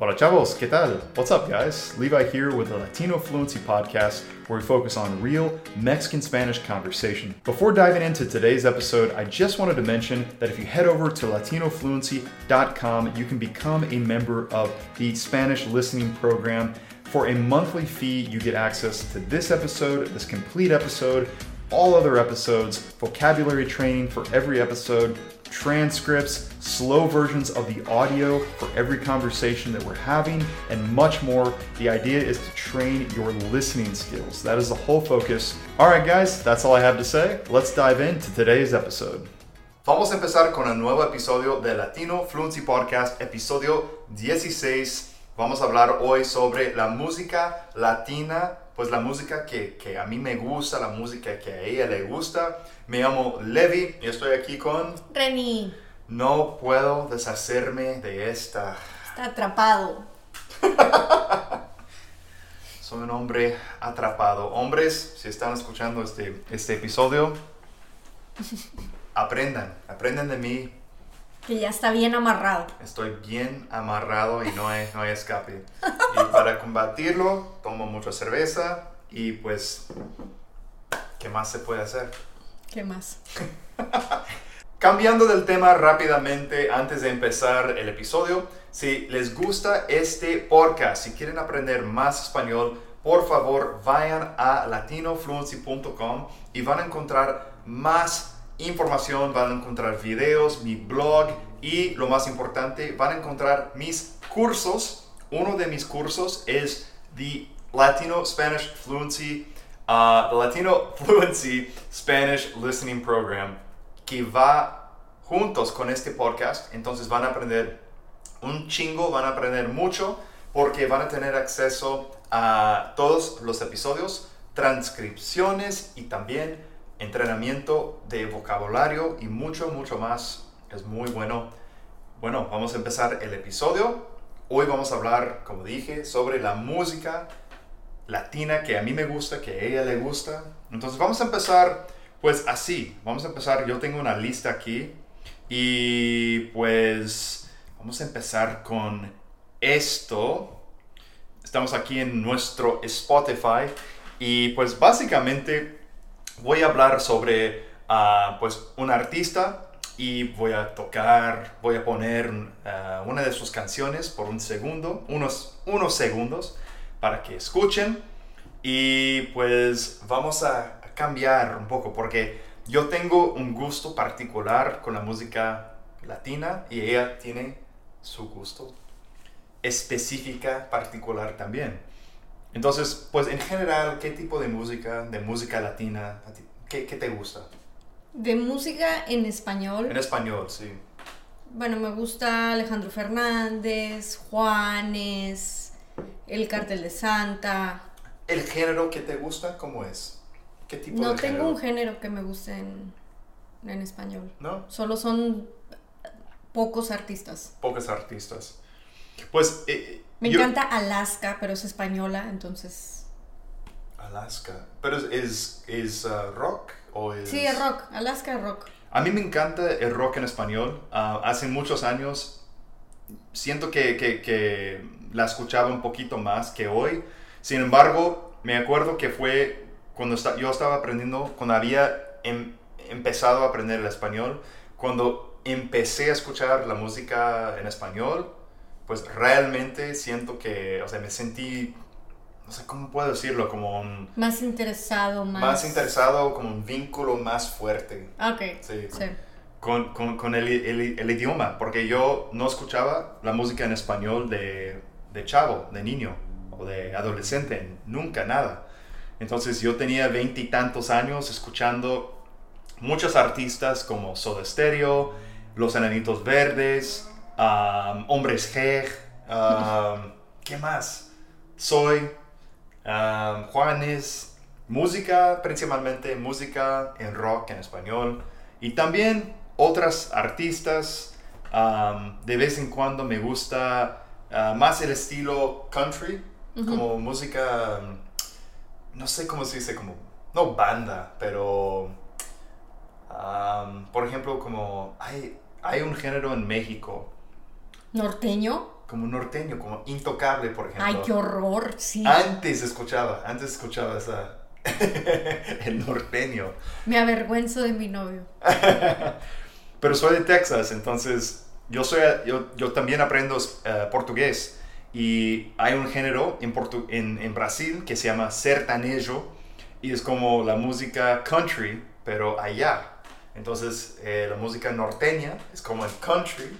Hola chavos, ¿qué tal? What's up guys? Levi here with the Latino Fluency Podcast where we focus on real Mexican Spanish conversation. Before diving into today's episode, I just wanted to mention that if you head over to latinofluency.com, you can become a member of the Spanish listening program. For a monthly fee, you get access to this episode, this complete episode, all other episodes, vocabulary training for every episode, transcripts, slow versions of the audio for every conversation that we're having, and much more. The idea is to train your listening skills. That is the whole focus. All right, guys, that's all I have to say. Let's dive into today's episode. Vamos a empezar con un nuevo episodio de Latino Fluency Podcast, episodio 16. Vamos a hablar hoy sobre la música latina pues la música que, que, a mí me gusta, la música que a ella le gusta. Me llamo Levi y estoy aquí con... Reni. No puedo deshacerme de esta... Está atrapado. Soy un hombre atrapado. Hombres, si están escuchando este, este episodio, aprendan, aprendan de mí. Que ya está bien amarrado. Estoy bien amarrado y no hay, no hay escape. Y para combatirlo, tomo mucha cerveza y pues, ¿qué más se puede hacer? ¿Qué más? Cambiando del tema rápidamente antes de empezar el episodio, si les gusta este podcast, si quieren aprender más español, por favor vayan a latinofluency.com y van a encontrar más información, van a encontrar videos, mi blog y lo más importante, van a encontrar mis cursos. Uno de mis cursos es The Latino Spanish Fluency, uh, the Latino Fluency Spanish Listening Program, que va juntos con este podcast. Entonces van a aprender un chingo, van a aprender mucho, porque van a tener acceso a todos los episodios, transcripciones y también entrenamiento de vocabulario y mucho, mucho más. Es muy bueno. Bueno, vamos a empezar el episodio. Hoy vamos a hablar, como dije, sobre la música latina que a mí me gusta, que a ella le gusta. Entonces vamos a empezar pues así. Vamos a empezar, yo tengo una lista aquí y pues vamos a empezar con esto. Estamos aquí en nuestro Spotify y pues básicamente voy a hablar sobre uh, pues un artista y voy a tocar, voy a poner uh, una de sus canciones por un segundo, unos, unos segundos para que escuchen y pues vamos a cambiar un poco porque yo tengo un gusto particular con la música latina y ella tiene su gusto específica particular también. Entonces, pues en general, ¿qué tipo de música, de música latina, qué, qué te gusta? De música en español. En español, sí. Bueno, me gusta Alejandro Fernández, Juanes, El Cartel de Santa. ¿El género que te gusta cómo es? ¿Qué tipo no de tengo género? un género que me guste en, en español. ¿No? Solo son pocos artistas. Pocos artistas. Pues... eh, Me yo- encanta Alaska, pero es española, entonces... Alaska. ¿Pero es, es, es, uh, rock o es...? Sí, es rock. Alaska es rock. A mí me encanta el rock en español. Ah, hace muchos años siento que, que- que la escuchaba un poquito más que hoy. Sin embargo, me acuerdo que fue cuando yo estaba aprendiendo, cuando había em- empezado a aprender el español, cuando empecé a escuchar la música en español, pues realmente siento que, o sea, me sentí, no sé cómo puedo decirlo, como un... Más interesado, más... Más interesado, como un vínculo más fuerte. Ok. Sí. Sí. con, con, con el, el- el idioma, porque yo no escuchaba la música en español de, de chavo, de niño o de adolescente, nunca nada. Entonces yo tenía veintitantos años escuchando muchos artistas como Soda Stereo, Los Enanitos Verdes, um, Hombres G, um, ¿qué más? Soy, um, Juanes, música, principalmente música en rock en español. Y también otras artistas. de vez en cuando me gusta uh, más el estilo country, como música, no sé cómo se dice, como, no banda, pero, um, por ejemplo, como hay, hay un género en México ¿Norteño? como norteño, como intocable, por ejemplo. Ay, qué horror, sí. Antes escuchaba, antes escuchaba esa... el norteño. Me avergüenzo de mi novio. Pero soy de Texas, entonces yo, soy, yo, yo también aprendo eh, portugués. Y hay un género en, portu- en, en Brasil que se llama sertanejo. Y es como la música country, pero allá. Entonces eh, la música norteña es como el country.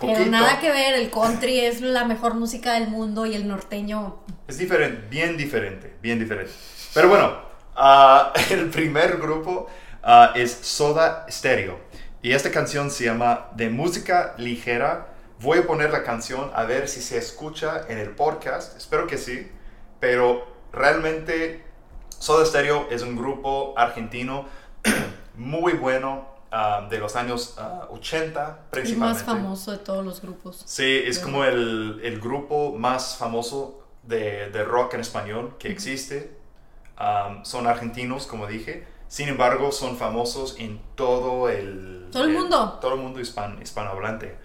Pero nada que ver, el country es la mejor música del mundo y el norteño. Es diferente, bien diferente, bien diferente. Pero bueno, ah, el primer grupo ah, es Soda Stereo. Y esta canción se llama De Música Ligera. Voy a poner la canción a ver si se escucha en el podcast. Espero que sí. Pero realmente Soda Stereo es un grupo argentino muy bueno ah, de los años ah, 80 El principalmente. más famoso de todos los grupos. Sí, es como el, el grupo más famoso de, de rock en español que existe. Um, son argentinos, como dije. Sin embargo, son famosos en todo el... Todo el mundo. Todo el mundo hispan, hispanohablante.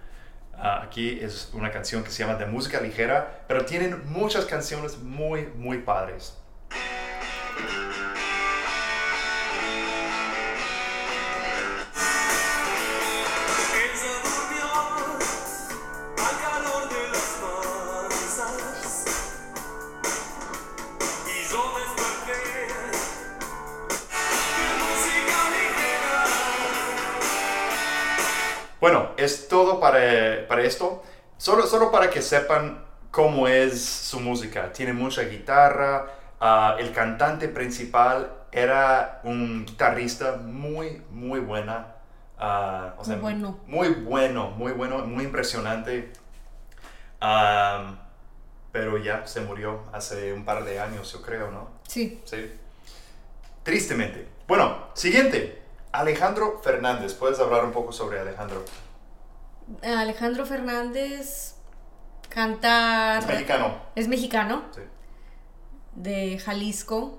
Ah, aquí es una canción que se llama De Música Ligera, pero tienen muchas canciones muy, muy padres. Todo para, para esto. Solo, solo para que sepan cómo es su música. Tiene mucha guitarra. ah, el cantante principal era un guitarrista muy, muy buena. ah, o Muy bueno. Muy bueno, muy bueno, muy impresionante. Am, pero ya se murió hace un par de años, yo creo, ¿no? Sí. Sí. Tristemente. Bueno, siguiente. Alejandro Fernández. ¿Puedes hablar un poco sobre Alejandro? Alejandro Fernández canta. Es mexicano. Es mexicano, Sí. de Jalisco.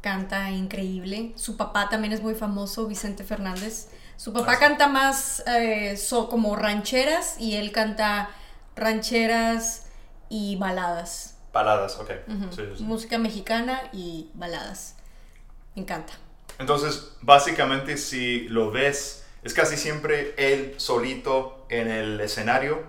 Canta increíble. Su papá también es muy famoso, Vicente Fernández. Su papá canta más eh, so- como rancheras y él canta rancheras y baladas. Baladas, ok. Sí, sí. Música mexicana y baladas. Me encanta. Entonces, básicamente, si lo ves, es casi siempre él solito en el escenario,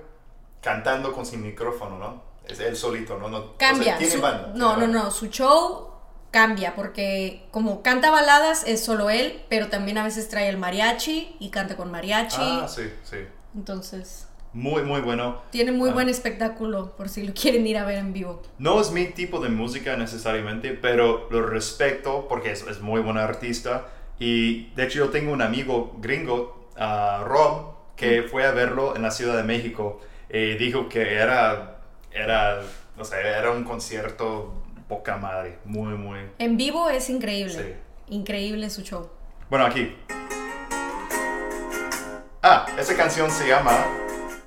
cantando con sin micrófono, ¿no? Es él solito, ¿no? no o sea, Cambia. tiene su- banda, no, tiene no, banda. no. Su show cambia porque como canta baladas es solo él, pero también a veces trae el mariachi y canta con mariachi. Ah, sí, sí. Entonces, Muy, muy bueno. tiene muy Ah. buen espectáculo por si lo quieren ir a ver en vivo. No es mi tipo de música necesariamente, pero lo respeto porque es, es muy buen artista. Y de hecho yo tengo un amigo gringo, ah, Rob, que fue a verlo en la Ciudad de México y dijo que era, era, o sea, era un concierto poca madre, muy, muy... En vivo es increíble. Sí. Increíble su show. Bueno, aquí. Ah, esa canción se llama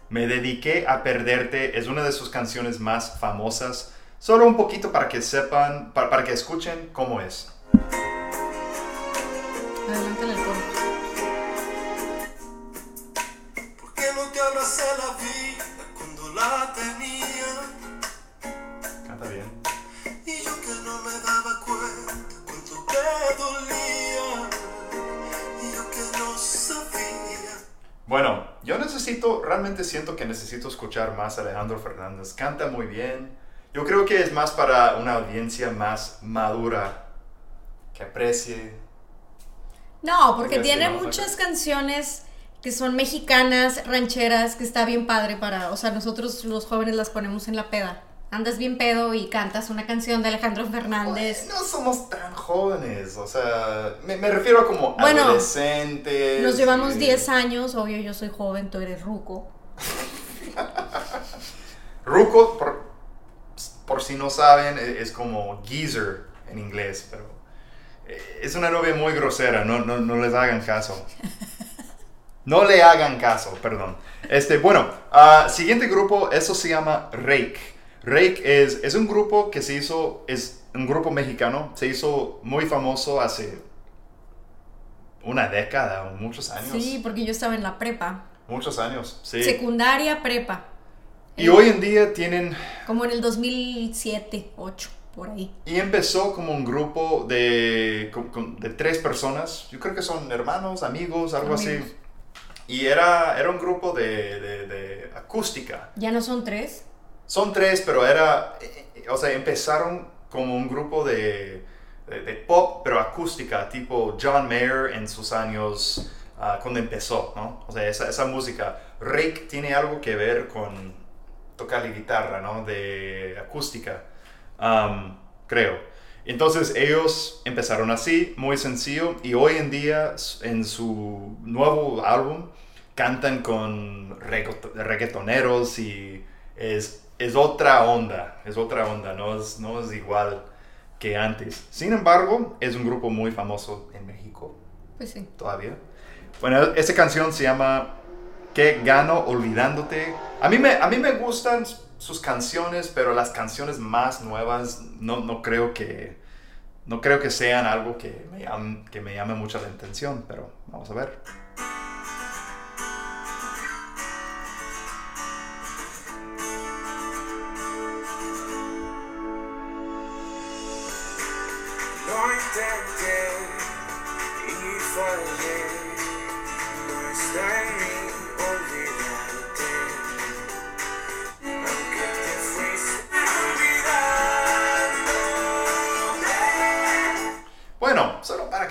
Me dediqué a perderte. Es una de sus canciones más famosas. Solo un poquito para que sepan, para, para que escuchen cómo es. Adelante el coro. ¿Por qué no te abracé la vida cuando la tenía? Canta bien. Y yo que no me daba cuenta cuánto te dolía. Y yo que no sabía. Bueno, yo necesito, realmente siento que necesito escuchar más a Alejandro Fernández. Canta muy bien. Yo creo que es más para una audiencia más madura, que aprecie. No, porque tiene muchas canciones que son mexicanas, rancheras, que está bien padre para, o sea, nosotros los jóvenes las ponemos en la peda. Andas bien pedo y cantas una canción de Alejandro Fernández. No somos tan jóvenes, o sea, me, me refiero a como Bueno, adolescentes. Nos llevamos y- 10 años, obvio yo soy joven, tú eres ruco. Ruco, por, por si no saben, e- es como geezer en inglés, pero es una novia muy grosera, no, no, no les hagan caso. No le hagan caso, perdón. Este, bueno, ah, siguiente grupo, eso se llama Rake. Rake es, es un grupo que se hizo, es un grupo mexicano, se hizo muy famoso hace una década o muchos años. Sí, porque yo estaba en la prepa. Muchos años, sí. Secundaria, prepa. Y hoy en día tienen Como en el 2007, 8, por ahí. Y empezó como un grupo de, de tres personas, yo creo que son hermanos, amigos, algo Amigos. así. Y era, era un grupo de, de- de acústica. ¿Ya no son tres? Son tres, pero era, eh, eh, o sea, empezaron como un grupo de, de- pop, pero acústica, tipo John Mayer en sus años, ah, cuando empezó, ¿no? O sea, esa, esa música. Rake tiene algo que ver con tocar la guitarra, ¿no? De acústica, am, creo. Entonces ellos empezaron así, muy sencillo, y hoy en día en su nuevo álbum cantan con reggaeto- reggaetoneros y es, es otra onda, es otra onda, no es, no es igual que antes. Sin embargo, es un grupo muy famoso en México Pues sí. todavía. Bueno, esta canción se llama ¿Qué gano olvidándote? A mí me, a mí me gustan sus canciones, pero las canciones más nuevas no, no creo que no creo que sean algo que me, llam- que me llame mucho la atención, pero vamos a ver.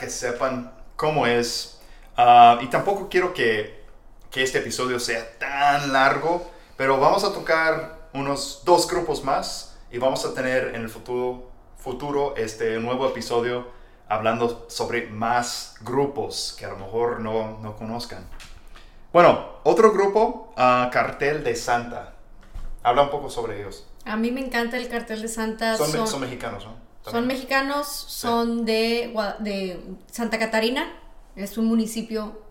Que sepan cómo es. ah, y tampoco quiero que, que este episodio sea tan largo, pero vamos a tocar unos dos grupos más y vamos a tener en el futuro, futuro este nuevo episodio hablando sobre más grupos que a lo mejor no, no conozcan. Bueno, otro grupo, ah, Cartel de Santa. Habla un poco sobre ellos. A mí me encanta el cartel de Santa. Son, Son, son mexicanos, ¿no? Son mexicanos, son de, de Santa Catarina. Es un municipio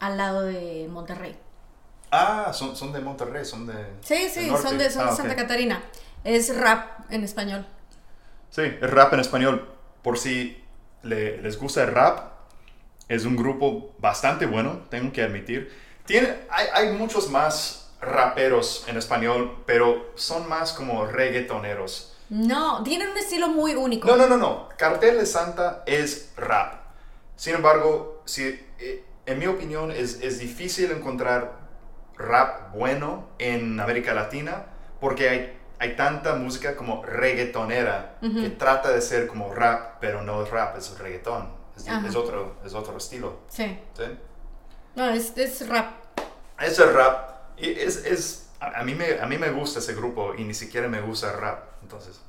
al lado de Monterrey. Ah, son, son de Monterrey, son de... Sí, sí, son de, son de Ah. Santa Catarina. Es rap en español. Sí, es rap en español. Por si le- les gusta el rap, es un grupo bastante bueno, tengo que admitir. Tiene, hay, hay muchos más raperos en español, pero son más como reggaetoneros. No, tienen un estilo muy único. No, no, no, no. Cartel de Santa es rap. Sin embargo, si, eh, en mi opinión, es, es difícil encontrar rap bueno en América Latina porque hay, hay tanta música como reggaetonera que trata de ser como rap, pero no es rap, es reggaetón. Es, es otro, es otro estilo. Sí. ¿sí? No, es, es rap. Es el rap. Y es, es, a, mí me, a mí me gusta ese grupo y ni siquiera me gusta el rap. Entonces.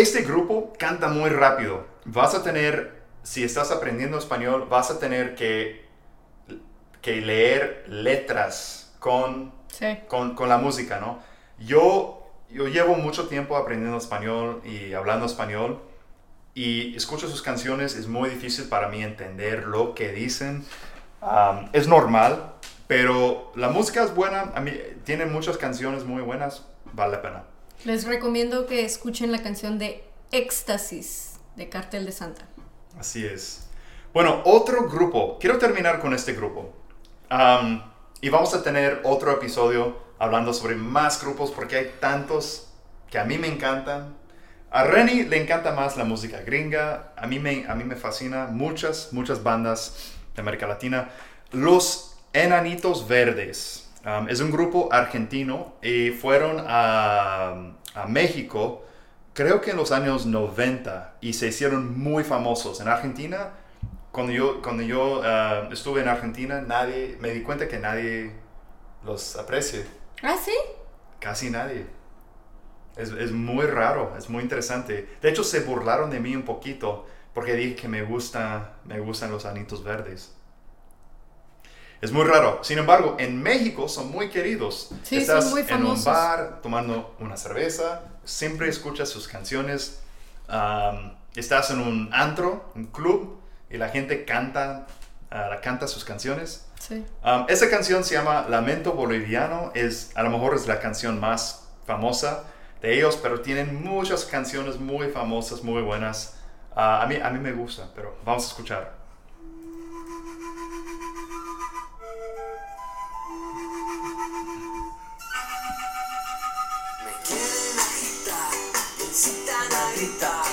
Este grupo canta muy rápido. Vas a tener, si estás aprendiendo español, vas a tener que, que leer letras con, Sí. con, con la música, ¿no? Yo, yo llevo mucho tiempo aprendiendo español y hablando español y escucho sus canciones, es muy difícil para mí entender lo que dicen. Es normal, pero la música es buena, a mí, tiene muchas canciones muy buenas, vale la pena. Les recomiendo que escuchen la canción de Éxtasis de Cartel de Santa. Así es. Bueno, otro grupo. Quiero terminar con este grupo. Y vamos a tener otro episodio hablando sobre más grupos porque hay tantos que a mí me encantan. A Renny le encanta más la música gringa. A mí me, a mí me fascina muchas, muchas bandas de América Latina. Los Enanitos Verdes. Es un grupo argentino y fueron a, a México creo que en los años 90 y se hicieron muy famosos en Argentina. Cuando yo, cuando yo ah, estuve en Argentina, nadie, me di cuenta que nadie los aprecia. Ah, sí. Casi nadie. Es, es muy raro, es muy interesante. De hecho, se burlaron de mí un poquito porque dije que me, gusta, me gustan los anitos verdes. Es muy raro. Sin embargo, en México son muy queridos. Sí, Estás son muy en famosos. un bar tomando una cerveza, siempre escuchas sus canciones. Estás en un antro, un club, y la gente canta, la canta sus canciones. Sí. Um, esa canción se llama Lamento Boliviano, es, a lo mejor es la canción más famosa de ellos, pero tienen muchas canciones muy famosas, muy buenas. Ah, a, mí, a mí me gusta, pero vamos a escuchar. Gritar.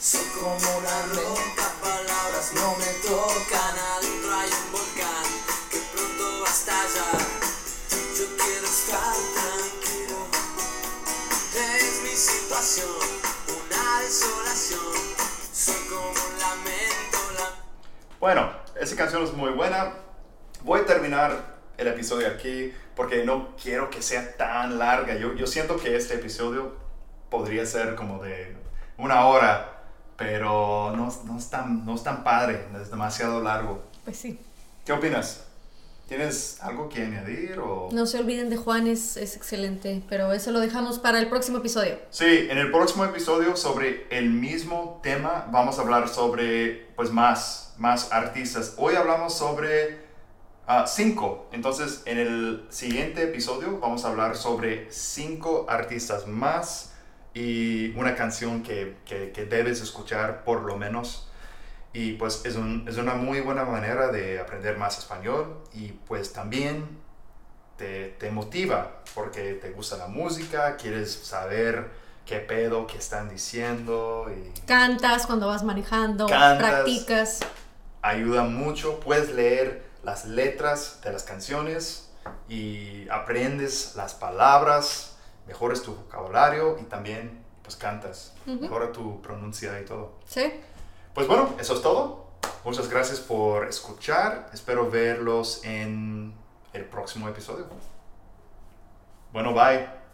Soy como una roca, palabras no me tocan. Adentro hay un volcán que pronto va a estallar. Yo quiero estar tranquilo. Es mi situación, una desolación. Soy como un lamento, la- Bueno, esa canción es muy buena. Voy a terminar el episodio aquí porque no quiero que sea tan larga. Yo, yo siento que este episodio podría ser como de una hora, pero no, no, es tan, no es tan padre, es demasiado largo. Pues sí. ¿Qué opinas? ¿Tienes algo que añadir? O... No se olviden de Juan, es, es excelente, pero eso lo dejamos para el próximo episodio. Sí, en el próximo episodio sobre el mismo tema vamos a hablar sobre pues más, más artistas. Hoy hablamos sobre ah, cinco. Entonces en el siguiente episodio vamos a hablar sobre cinco artistas más y una canción que, que- que debes escuchar por lo menos. Y pues es, un- es una muy buena manera de aprender más español y pues también te, te motiva porque te gusta la música, quieres saber qué pedo, qué están diciendo y Cantas cuando vas manejando, Cantas. practicas. ayuda mucho. Puedes leer las letras de las canciones y aprendes las palabras, mejoras tu vocabulario y también pues cantas, mejora tu pronuncia y todo. ¿Sí? Pues bueno, eso es todo. Muchas gracias por escuchar. Espero verlos en el próximo episodio. Bueno, bye.